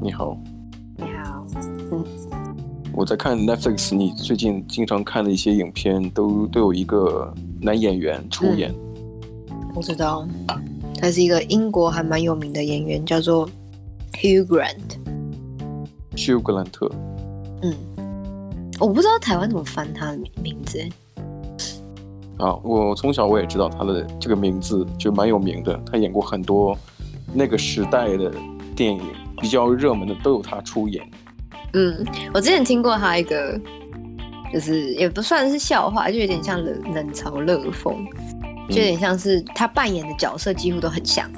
你好。你好。嗯，我在看 Netflix，你最近经常看的一些影片都都有一个男演员出演。嗯，我知道，他是一个英国还蛮有名的演员，叫做 Hugh Grant。Hugh 格兰特。嗯，我不知道台湾怎么翻他的名字。啊，我从小我也知道他的这个名字就蛮有名的，他演过很多那个时代的电影，比较热门的都有他出演。嗯，我之前听过他一个，就是也不算是笑话，就有点像冷冷嘲热讽，就有点像是他扮演的角色几乎都很像。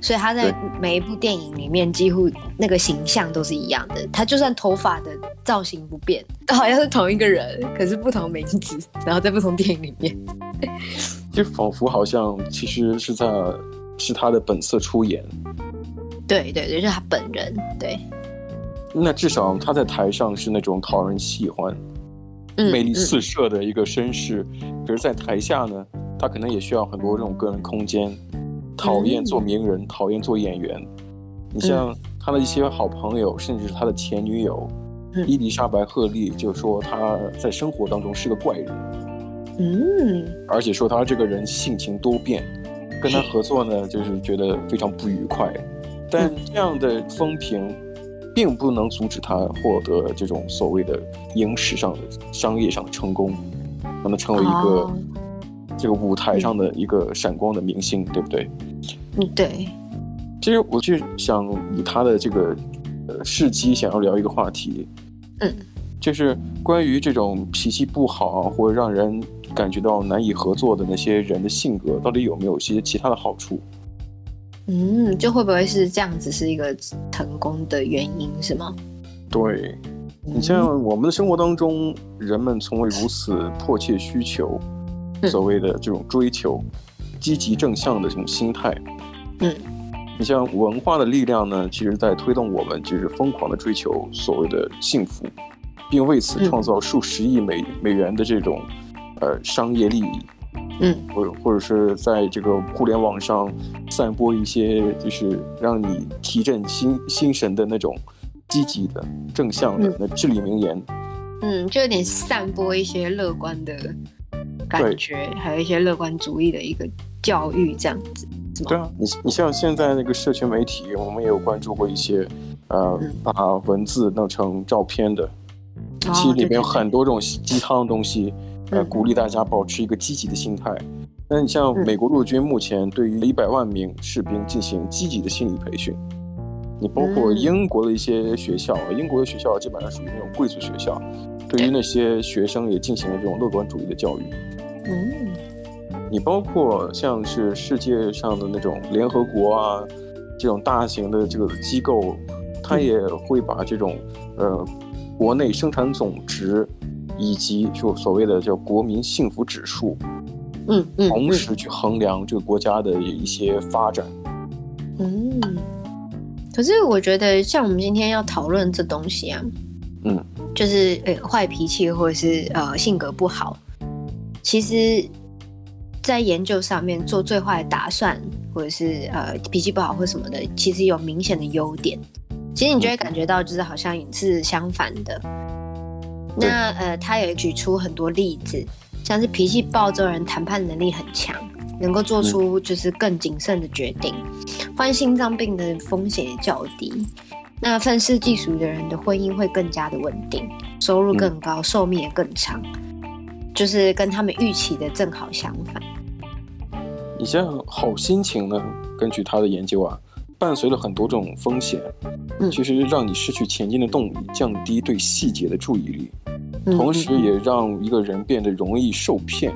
所以他在每一部电影里面，几乎那个形象都是一样的。他就算头发的造型不变，好像是同一个人，可是不同名字，然后在不同电影里面，就仿佛好像其实是在是他的本色出演。对对对，就是他本人。对，那至少他在台上是那种讨人喜欢、嗯、魅力四射的一个绅士，嗯、可是，在台下呢，他可能也需要很多这种个人空间。讨厌做名人，讨厌做演员。你像他的一些好朋友，甚至是他的前女友伊丽莎白·赫利，就说他在生活当中是个怪人。嗯，而且说他这个人性情多变，跟他合作呢，就是觉得非常不愉快。但这样的风评，并不能阻止他获得这种所谓的影史上的商业上的成功，让他成为一个。这个舞台上的一个闪光的明星，嗯、对不对？嗯，对。其实我就想以他的这个呃事迹，想要聊一个话题，嗯，就是关于这种脾气不好或者让人感觉到难以合作的那些人的性格，到底有没有一些其他的好处？嗯，就会不会是这样子是一个成功的原因，是吗？对，你像我们的生活当中，人们从未如此迫切需求。所谓的这种追求，积极正向的这种心态，嗯，你像文化的力量呢，其实在推动我们就是疯狂的追求所谓的幸福，并为此创造数十亿美美元的这种呃商业利益，嗯，或或者是在这个互联网上散播一些就是让你提振心心神的那种积极的正向的那至理名言，嗯，就有点散播一些乐观的。感觉还有一些乐观主义的一个教育这样子，对啊，你你像现在那个社群媒体，我们也有关注过一些，呃，嗯、把文字弄成照片的，其实里面有很多种鸡汤的东西，呃，嗯、鼓励大家保持一个积极的心态。那你像美国陆军目前对于一百万名士兵进行积极的心理培训，你包括英国的一些学校，嗯、英国的学校基本上属于那种贵族学校，对于那些学生也进行了这种乐观主义的教育。嗯，你包括像是世界上的那种联合国啊，这种大型的这个机构，它也会把这种呃国内生产总值以及就所谓的叫国民幸福指数，嗯嗯，同时去衡量这个国家的一些发展。嗯，可是我觉得像我们今天要讨论这东西啊，嗯，就是呃坏脾气或者是呃性格不好。其实，在研究上面做最坏的打算，或者是呃脾气不好或什么的，其实有明显的优点。其实你就会感觉到，就是好像是相反的。那呃，他也举出很多例子，像是脾气暴躁人谈判能力很强，能够做出就是更谨慎的决定，患心脏病的风险也较低。那愤世嫉俗的人的婚姻会更加的稳定，收入更高，寿命也更长。就是跟他们预期的正好相反。你像好心情呢？根据他的研究啊，伴随了很多这种风险，嗯，其实让你失去前进的动力，降低对细节的注意力，同时也让一个人变得容易受骗。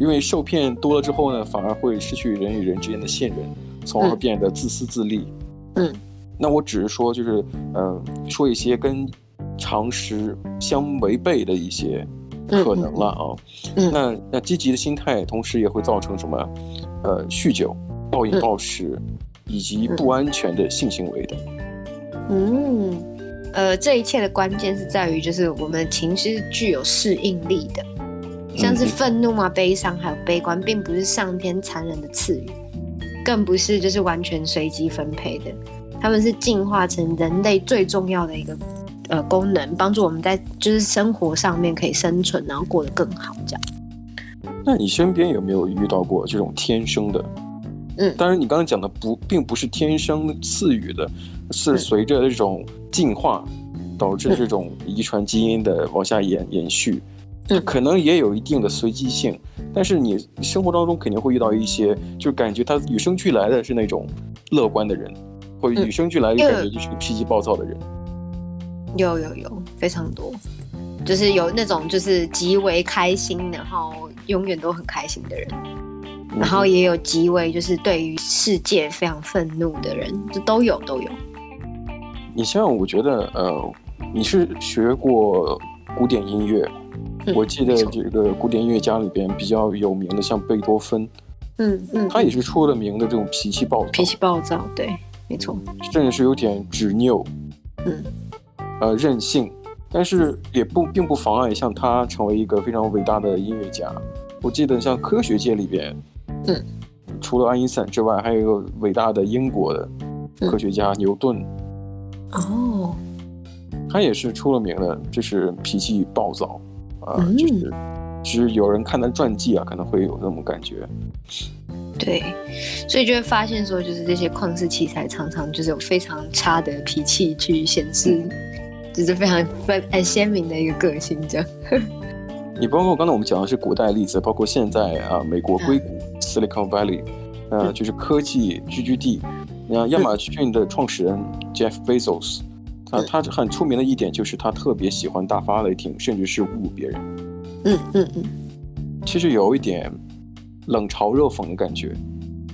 因为受骗多了之后呢，反而会失去人与人之间的信任，从而变得自私自利。嗯，那我只是说，就是呃，说一些跟常识相违背的一些。可能了啊，嗯、那那积极的心态，同时也会造成什么？呃，酗酒、暴饮暴食，嗯、以及不安全的性行为的。嗯，呃，这一切的关键是在于，就是我们的情绪是具有适应力的，像是愤怒啊、悲伤还有悲观，并不是上天残忍的赐予，更不是就是完全随机分配的，他们是进化成人类最重要的一个呃功能，帮助我们在就是生活上面可以生存，然后过得更好这样。那你身边有没有遇到过这种天生的？嗯，当然你刚刚讲的不并不是天生赐予的，是随着这种进化导致这种遗传基因的往下延延续。嗯，可能也有一定的随机性，但是你生活当中肯定会遇到一些，就感觉他与生俱来的是那种乐观的人，或者与生俱来的感觉就是脾气暴躁的人。有有有，非常多，就是有那种就是极为开心，然后永远都很开心的人，然后也有极为就是对于世界非常愤怒的人，这都有都有。你像我觉得，呃，你是学过古典音乐。我记得这个古典音乐家里边比较有名的，像贝多芬，嗯嗯，他也是出了名的这种脾气暴躁，脾气暴躁，对，没错，甚至是有点执拗，嗯，呃，任性，但是也不并不妨碍像他成为一个非常伟大的音乐家。我记得像科学界里边，嗯，除了爱因斯坦之外，还有一个伟大的英国的科学家牛顿，哦，他也是出了名的，就是脾气暴躁。啊、呃，就是，其实有人看他传记啊，可能会有那种感觉。对，所以就会发现说，就是这些旷世奇才常常就是有非常差的脾气去显示，就是非常分很鲜明的一个个性这样。你包括刚才我们讲的是古代例子，包括现在啊，美国硅谷、嗯、Silicon Valley，呃，就是科技聚居地。你看亚马逊的创始人 Jeff Bezos。他，他很出名的一点就是他特别喜欢大发雷霆，甚至是侮辱别人。嗯嗯嗯，其实有一点冷嘲热讽的感觉，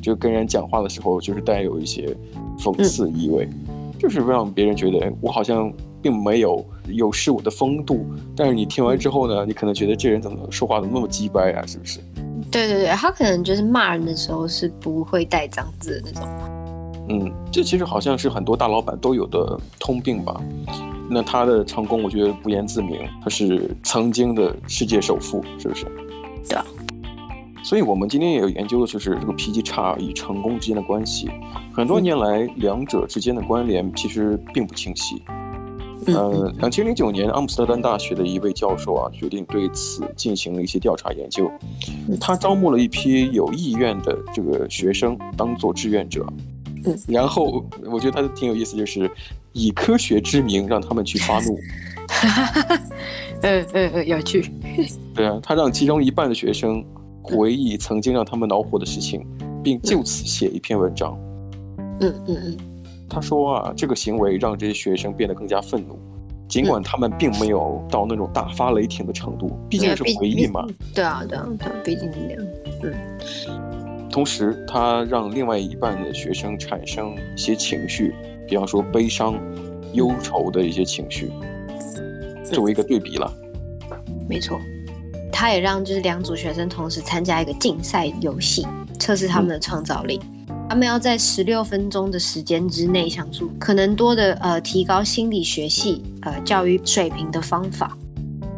就跟人讲话的时候就是带有一些讽刺意味，嗯、就是让别人觉得我好像并没有有失我的风度。但是你听完之后呢，你可能觉得这人怎么说话怎么那么鸡掰啊？是不是？对对对，他可能就是骂人的时候是不会带脏字的那种。嗯，这其实好像是很多大老板都有的通病吧。那他的成功，我觉得不言自明，他是曾经的世界首富，是不是？对啊。所以我们今天也有研究的就是这个脾气差与成功之间的关系。很多年来，两者之间的关联其实并不清晰。呃，两千零九年，阿姆斯特丹大学的一位教授啊，决定对此进行了一些调查研究。他招募了一批有意愿的这个学生当做志愿者。然后我觉得他挺有意思，就是以科学之名让他们去发怒。嗯嗯嗯，有趣。对啊，他让其中一半的学生回忆曾经让他们恼火的事情，并就此写一篇文章。嗯嗯嗯。他说啊，这个行为让这些学生变得更加愤怒，尽管他们并没有到那种大发雷霆的程度，毕竟是回忆嘛。对啊对啊对，毕竟是这样。嗯。同时，他让另外一半的学生产生一些情绪，比方说悲伤、忧愁的一些情绪，作为一个对比了。没错，他也让就是两组学生同时参加一个竞赛游戏，测试他们的创造力。嗯、他们要在十六分钟的时间之内想出可能多的呃提高心理学系呃教育水平的方法。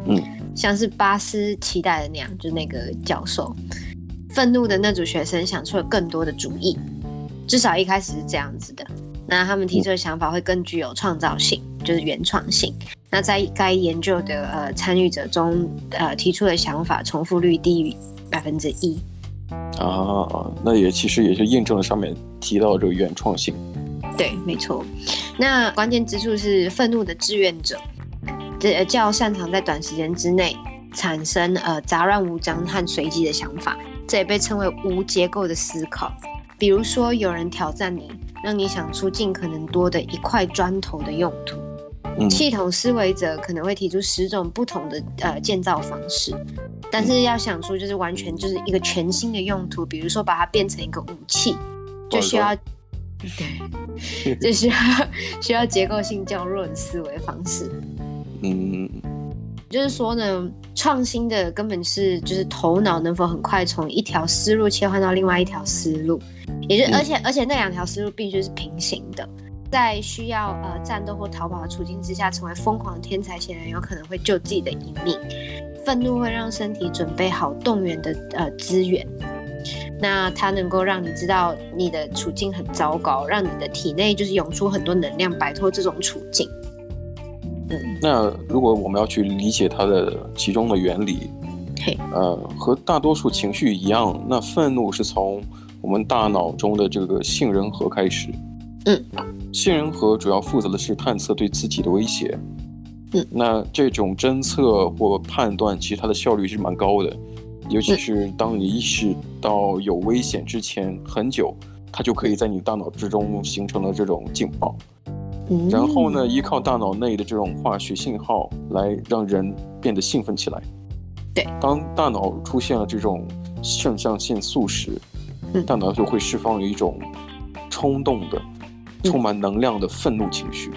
嗯，像是巴斯期待的那样，就是那个教授。愤怒的那组学生想出了更多的主意，至少一开始是这样子的。那他们提出的想法会更具有创造性，就是原创性。那在该研究的呃参与者中，呃提出的想法重复率低于百分之一。啊，那也其实也就印证了上面提到的这个原创性。对，没错。那关键之处是愤怒的志愿者，这较擅长在短时间之内产生呃杂乱无章和随机的想法。这也被称为无结构的思考。比如说，有人挑战你，让你想出尽可能多的一块砖头的用途。嗯、系统思维者可能会提出十种不同的呃建造方式，但是要想出就是完全就是一个全新的用途，比如说把它变成一个武器，就需要对，就需要 需要结构性较弱的思维方式。嗯。就是说呢，创新的根本是就是头脑能否很快从一条思路切换到另外一条思路，也就是而且而且那两条思路必须是平行的，在需要呃战斗或逃跑的处境之下，成为疯狂的天才显然有可能会救自己的一命。愤怒会让身体准备好动员的呃资源，那它能够让你知道你的处境很糟糕，让你的体内就是涌出很多能量，摆脱这种处境。嗯，那如果我们要去理解它的其中的原理，嘿，呃，和大多数情绪一样，那愤怒是从我们大脑中的这个杏仁核开始。嗯，杏仁核主要负责的是探测对自己的威胁。嗯，那这种侦测或判断，其实它的效率是蛮高的。尤其是当你意识到有危险之前很久，它就可以在你大脑之中形成了这种警报，然后呢，依靠大脑内的这种化学信号来让人变得兴奋起来。对，当大脑出现了这种肾上腺素时，大脑就会释放一种冲动的、充满能量的愤怒情绪，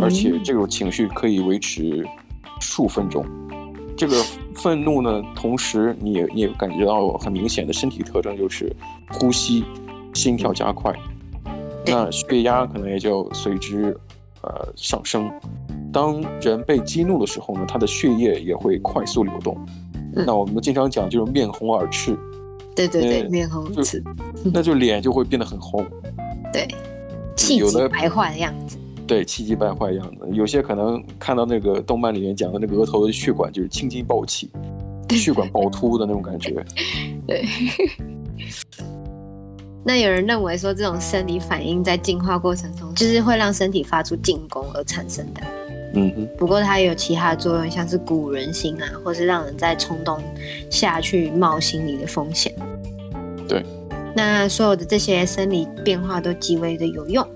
而且这种情绪可以维持数分钟。这个愤怒呢，同时你也你也感觉到很明显的身体特征，就是呼吸、心跳加快，那血压可能也就随之呃上升。当人被激怒的时候呢，他的血液也会快速流动。嗯、那我们经常讲就是面红耳赤。对对对，面红耳赤，那就脸就会变得很红。对，气急败坏的样子。对，气急败坏的样子，有些可能看到那个动漫里面讲的那个额头的血管就是青筋暴起，血管暴突的那种感觉。对。那有人认为说，这种生理反应在进化过程中就是会让身体发出进攻而产生的。嗯哼。不过它也有其他作用，像是鼓舞人心啊，或是让人在冲动下去冒心理的风险。对。那所有的这些生理变化都极为的有用。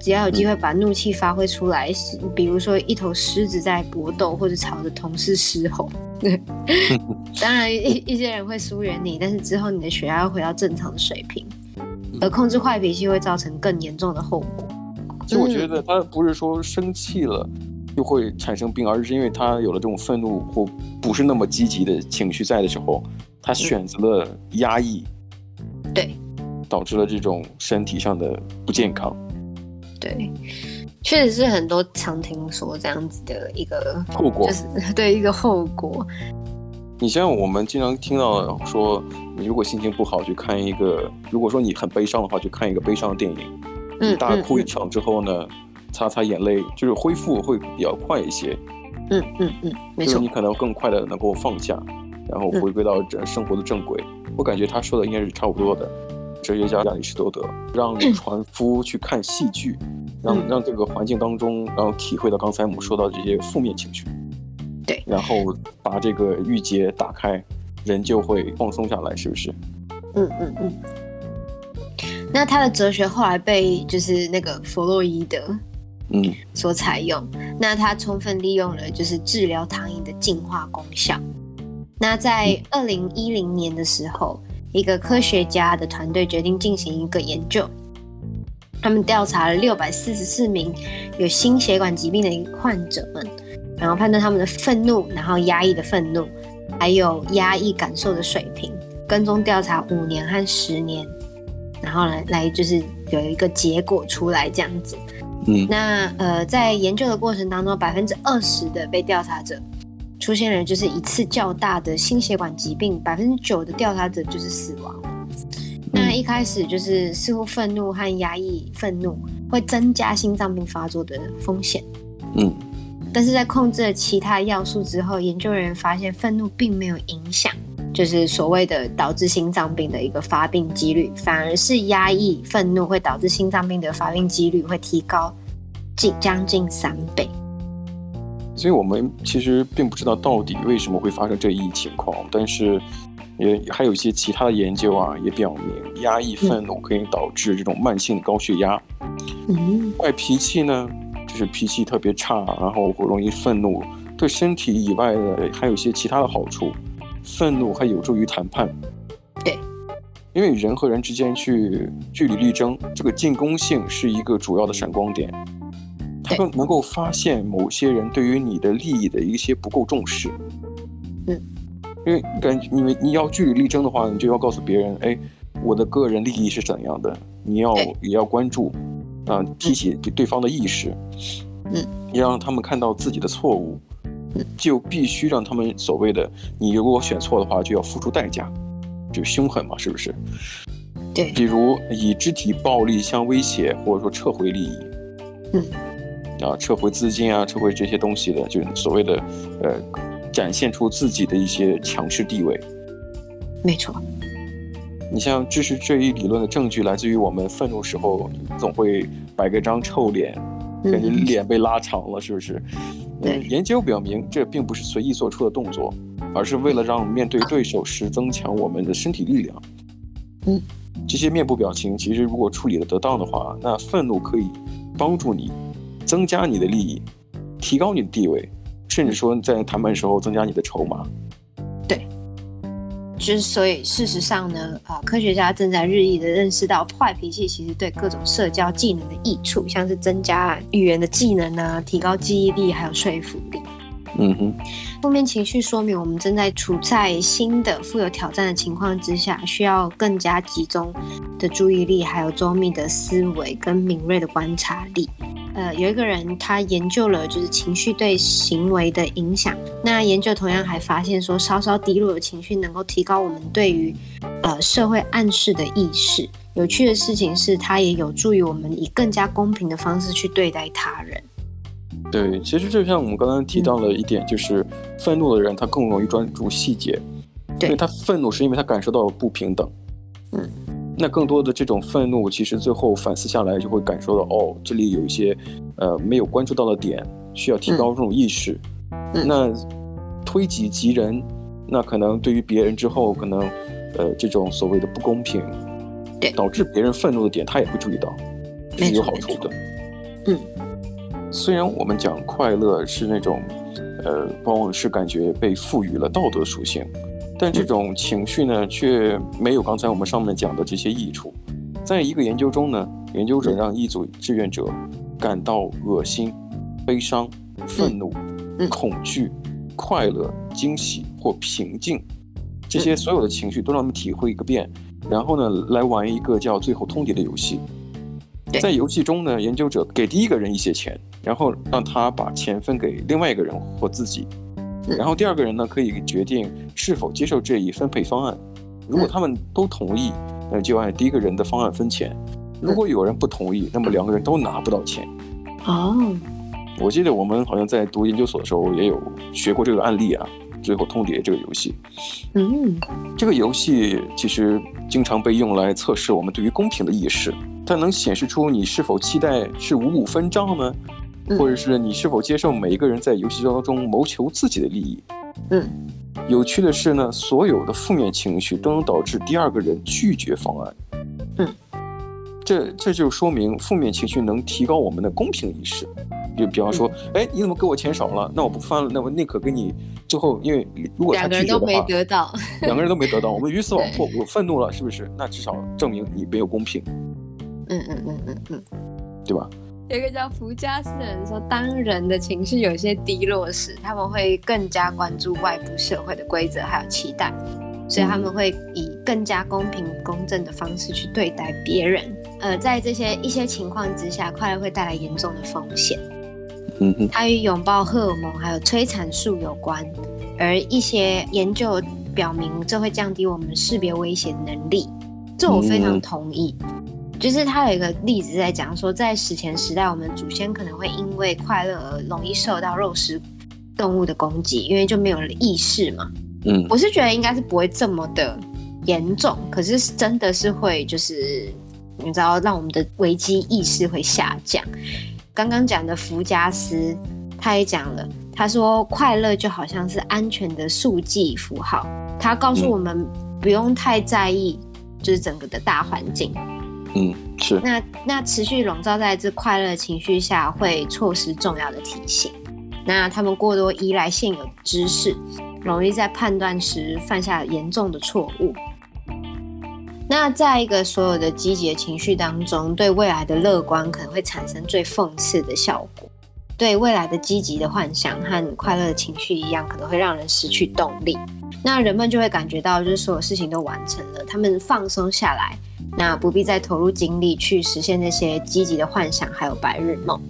只要有机会把怒气发挥出来，嗯、比如说一头狮子在搏斗，或者朝着同事狮吼，当然一一些人会疏远你，但是之后你的血压会回到正常的水平。而控制坏脾气会造成更严重的后果。其实我觉得他不是说生气了就会产生病，而是因为他有了这种愤怒或不是那么积极的情绪在的时候，他选择了压抑，对，导致了这种身体上的不健康。对，确实是很多常听说这样子的一个后果，就是 对一个后果。你像我们经常听到说，你如果心情不好去看一个，如果说你很悲伤的话，去看一个悲伤的电影，你大哭一场之后呢，擦擦眼泪，就是恢复会比较快一些。嗯嗯嗯，没错，就是你可能更快的能够放下，然后回归到这生活的正轨。我感觉他说的应该是差不多的。哲学家亚里士多德让船夫去看戏剧，让让这个环境当中，然后体会到刚才我们说到这些负面情绪，对，然后把这个郁结打开，人就会放松下来，是不是？嗯嗯嗯。那他的哲学后来被就是那个弗洛伊德，嗯，所采用。那他充分利用了就是治疗糖瘾的净化功效。那在二零一零年的时候。一个科学家的团队决定进行一个研究，他们调查了六百四十四名有心血管疾病的患者们，然后判断他们的愤怒，然后压抑的愤怒，还有压抑感受的水平，跟踪调查五年和十年，然后来来就是有一个结果出来这样子。嗯，那呃，在研究的过程当中，百分之二十的被调查者。出现了就是一次较大的心血管疾病，百分之九的调查者就是死亡。那一开始就是似乎愤怒和压抑愤怒会增加心脏病发作的风险。嗯，但是在控制了其他要素之后，研究人员发现愤怒并没有影响，就是所谓的导致心脏病的一个发病几率，反而是压抑愤怒会导致心脏病的发病几率会提高近将近三倍。所以我们其实并不知道到底为什么会发生这一情况，但是也还有一些其他的研究啊，也表明压抑愤怒可以导致这种慢性高血压。嗯，坏脾气呢，就是脾气特别差，然后会容易愤怒，对身体以外的还有一些其他的好处。愤怒还有助于谈判。对，因为人和人之间去据理力争，这个进攻性是一个主要的闪光点。他们能够发现某些人对于你的利益的一些不够重视，嗯，因为感觉因为你要据理力争的话，你就要告诉别人，哎，我的个人利益是怎样的，你要也要关注，啊，提起对方的意识，嗯，你让他们看到自己的错误，就必须让他们所谓的，你如果选错的话，就要付出代价，就凶狠嘛，是不是？对。比如以肢体暴力相威胁，或者说撤回利益。嗯。啊，撤回资金啊，撤回这些东西的，就是所谓的呃，展现出自己的一些强势地位。没错。你像支持这一理论的证据，来自于我们愤怒时候总会摆个张臭脸，感觉脸被拉长了，是不是？对。研究表明，这并不是随意做出的动作，而是为了让面对对手时增强我们的身体力量。嗯。这些面部表情，其实如果处理的得当的话，那愤怒可以帮助你增加你的利益，提高你的地位，甚至说在谈判时候增加你的筹码。就是所以，事实上呢，啊，科学家正在日益的认识到坏脾气其实对各种社交技能的益处，像是增加语言的技能啊，提高记忆力，还有说服力。嗯哼，负面情绪说明我们正在处在新的富有挑战的情况之下，需要更加集中的注意力，还有周密的思维跟敏锐的观察力。呃，有一个人他研究了就是情绪对行为的影响。那研究同样还发现说，稍稍低落的情绪能够提高我们对于呃社会暗示的意识。有趣的事情是，它也有助于我们以更加公平的方式去对待他人。对，其实就像我们刚刚提到了一点，就是愤怒的人他更容易专注细节，对，因为他愤怒是因为他感受到了不平等。嗯。那更多的这种愤怒，其实最后反思下来，就会感受到哦，这里有一些，呃，没有关注到的点，需要提高这种意识。嗯、那推己及人，那可能对于别人之后，可能，呃，这种所谓的不公平，对，导致别人愤怒的点，他也会注意到，是有好处的。嗯，虽然我们讲快乐是那种，呃，往往是感觉被赋予了道德属性。但这种情绪呢，却没有刚才我们上面讲的这些益处。在一个研究中呢，研究者让一组志愿者感到恶心、悲伤、愤怒、恐惧、快乐、惊喜或平静，这些所有的情绪都让他们体会一个遍，然后呢，来玩一个叫“最后通牒”的游戏。在游戏中呢，研究者给第一个人一些钱，然后让他把钱分给另外一个人或自己。然后第二个人呢，可以决定是否接受这一分配方案。如果他们都同意，那就按第一个人的方案分钱。如果有人不同意，那么两个人都拿不到钱。哦，我记得我们好像在读研究所的时候也有学过这个案例啊，最后通牒这个游戏。嗯，这个游戏其实经常被用来测试我们对于公平的意识，它能显示出你是否期待是五五分账呢？或者是你是否接受每一个人在游戏当中谋求自己的利益？嗯，有趣的是呢，所有的负面情绪都能导致第二个人拒绝方案。嗯，这这就说明负面情绪能提高我们的公平意识。就比方说，哎、嗯，你怎么给我钱少了？那我不翻了，那我宁可给你。最后，因为如果他拒绝的话，两个人都没得到，两个人都没得到，我们鱼死网破，我愤怒了，是不是？那至少证明你没有公平。嗯嗯嗯嗯嗯，对吧？有一个叫福加斯的人说，当人的情绪有些低落时，他们会更加关注外部社会的规则还有期待，所以他们会以更加公平公正的方式去对待别人。呃，在这些一些情况之下，快乐会带来严重的风险。嗯哼，它与拥抱荷尔蒙还有催产素有关，而一些研究表明，这会降低我们识别危险能力。这我非常同意。就是他有一个例子在讲说，在史前时代，我们祖先可能会因为快乐而容易受到肉食动物的攻击，因为就没有了意识嘛。嗯，我是觉得应该是不会这么的严重，可是真的是会，就是你知道，让我们的危机意识会下降。刚刚讲的福加斯，他也讲了，他说快乐就好像是安全的速记符号，他告诉我们不用太在意，就是整个的大环境。嗯，是。那那持续笼罩在这快乐情绪下，会错失重要的提醒。那他们过多依赖现有知识，容易在判断时犯下严重的错误。那在一个所有的积极的情绪当中，对未来的乐观可能会产生最讽刺的效果。对未来的积极的幻想和快乐的情绪一样，可能会让人失去动力。那人们就会感觉到，就是所有事情都完成了，他们放松下来。那不必再投入精力去实现那些积极的幻想，还有白日梦。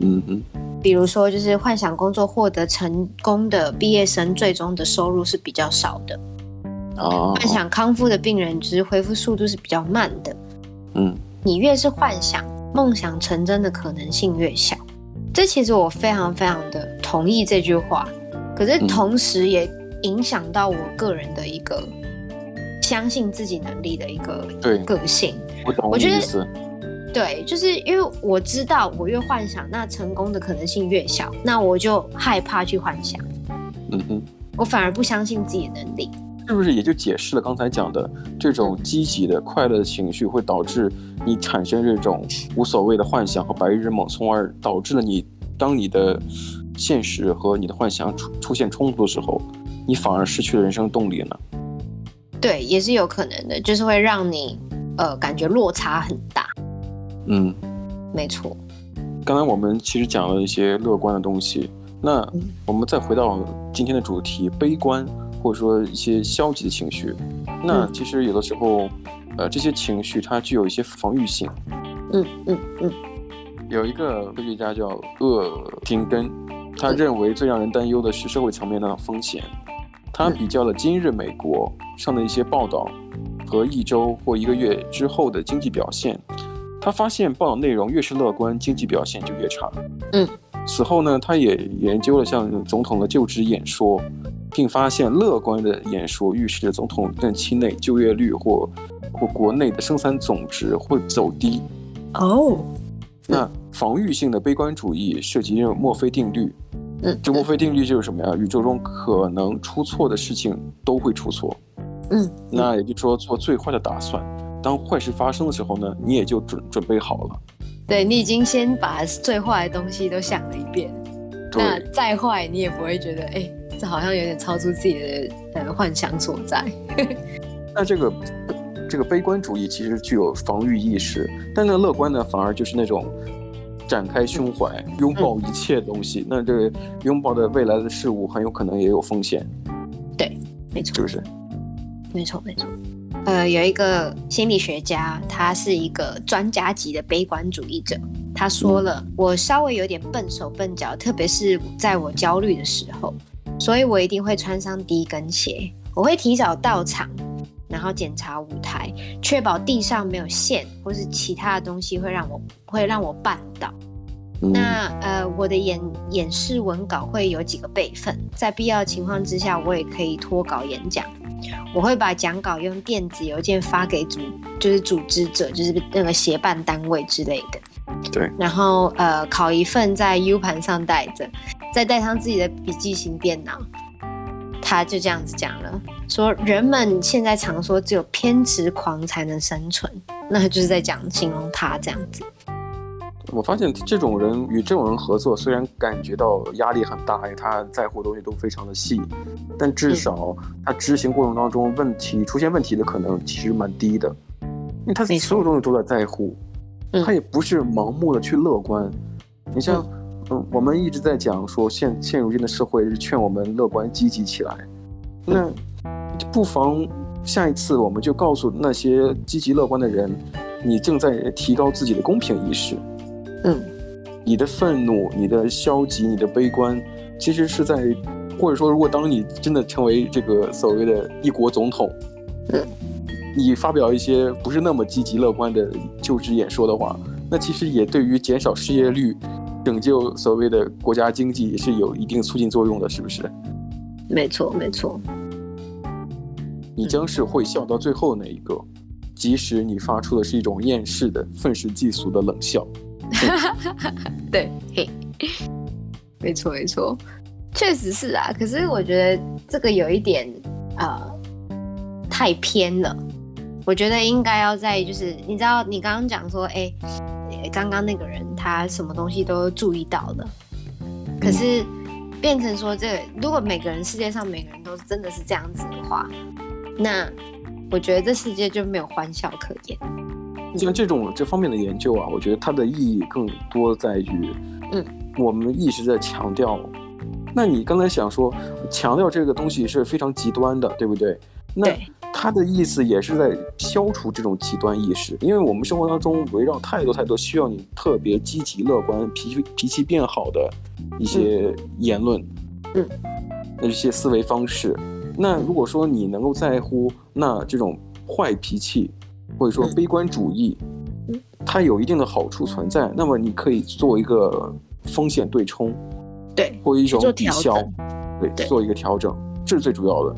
嗯嗯，比如说，就是幻想工作获得成功的毕业生，最终的收入是比较少的。哦，幻想康复的病人，就是恢复速度是比较慢的。嗯，你越是幻想，梦想成真的可能性越小。这其实我非常非常的同意这句话，可是同时也影响到我个人的一个相信自己能力的一个个性。我懂你意思。对，就是因为我知道我越幻想，那成功的可能性越小，那我就害怕去幻想。嗯哼，我反而不相信自己的能力。是不是也就解释了刚才讲的这种积极的、快乐的情绪会导致你产生这种无所谓的幻想和白日梦，从而导致了你当你的现实和你的幻想出出现冲突的时候，你反而失去了人生动力呢？对，也是有可能的，就是会让你呃感觉落差很大。嗯，没错。刚才我们其实讲了一些乐观的东西，那我们再回到今天的主题，悲观或者说一些消极的情绪。那其实有的时候，呃，这些情绪它具有一些防御性。嗯嗯嗯。有一个科学家叫厄廷根，他认为最让人担忧的是社会层面的风险。他比较了今日美国上的一些报道和一周或一个月之后的经济表现。他发现报道内容越是乐观，经济表现就越差。嗯，此后呢，他也研究了像总统的就职演说，并发现乐观的演说预示着总统任期内就业率或或国内的生产总值会走低。哦，那防御性的悲观主义涉及墨菲定律。嗯，这墨菲定律就是什么呀？宇宙中可能出错的事情都会出错。嗯，那也就是说，做最坏的打算。当坏事发生的时候呢，你也就准准备好了。对，你已经先把最坏的东西都想了一遍，那再坏你也不会觉得，哎，这好像有点超出自己的呃幻想所在。那这个这个悲观主义其实具有防御意识，但那乐观呢，反而就是那种展开胸怀，拥抱一切东西。嗯、那这个拥抱的未来的事物很有可能也有风险。对，没错，是不是？没错，没错。呃，有一个心理学家，他是一个专家级的悲观主义者。他说了，嗯、我稍微有点笨手笨脚，特别是在我焦虑的时候，所以我一定会穿上低跟鞋。我会提早到场，然后检查舞台，确保地上没有线或是其他的东西会让我会让我绊倒。嗯、那呃，我的演演示文稿会有几个备份，在必要情况之下，我也可以脱稿演讲。我会把讲稿用电子邮件发给组，就是组织者，就是那个协办单位之类的。对。然后呃，拷一份在 U 盘上带着，再带上自己的笔记型电脑。他就这样子讲了，说人们现在常说只有偏执狂才能生存，那就是在讲形容他这样子。我发现这种人与这种人合作，虽然感觉到压力很大，因为他在乎的东西都非常的细，但至少他执行过程当中问题出现问题的可能其实蛮低的，因为他所有东西都在在乎，他也不是盲目的去乐观。你像，嗯，我们一直在讲说现现如今的社会是劝我们乐观积极起来，那不妨下一次我们就告诉那些积极乐观的人，你正在提高自己的公平意识。嗯，你的愤怒、你的消极、你的悲观，其实是在，或者说，如果当你真的成为这个所谓的一国总统，嗯，你发表一些不是那么积极乐观的就职演说的话，那其实也对于减少失业率、拯救所谓的国家经济也是有一定促进作用的，是不是？没错，没错。你将是会笑到最后那一个，即使你发出的是一种厌世的、愤世嫉俗的冷笑。对，嘿，没错没错，确实是啊。可是我觉得这个有一点呃太偏了。我觉得应该要在就是你知道，你刚刚讲说，哎，刚刚那个人他什么东西都注意到了，可是变成说这个，如果每个人世界上每个人都真的是这样子的话，那我觉得这世界就没有欢笑可言。像这种这方面的研究啊，我觉得它的意义更多在于，嗯，我们一直在强调。那你刚才想说，强调这个东西是非常极端的，对不对？那它的意思也是在消除这种极端意识，因为我们生活当中围绕太多太多需要你特别积极乐观、脾气脾气变好的一些言论，嗯，那些思维方式。那如果说你能够在乎，那这种坏脾气或者说悲观主义，嗯、它有一定的好处存在，那么你可以做一个风险对冲，对，或一种抵消，对，做一个调整，这是最主要的。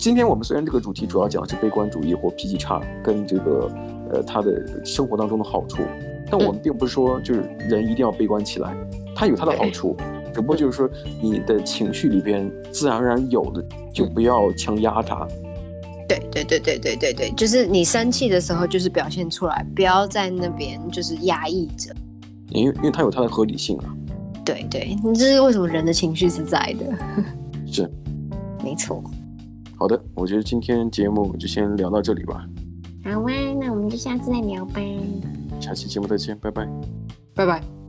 今天我们虽然这个主题主要讲的是悲观主义或脾气差跟这个呃他的生活当中的好处，但我们并不是说就是人一定要悲观起来，他有他的 好处。只不过就是说，你的情绪里边自然而然有的，就不要强压它。对对对对对对对，就是你生气的时候，就是表现出来，不要在那边就是压抑着。因为因为它有它的合理性啊。对对，你这是为什么人的情绪是在的？是，没错。好的，我觉得今天节目就先聊到这里吧。好啊，那我们就下次再聊吧。下期节目再见，拜拜。拜拜。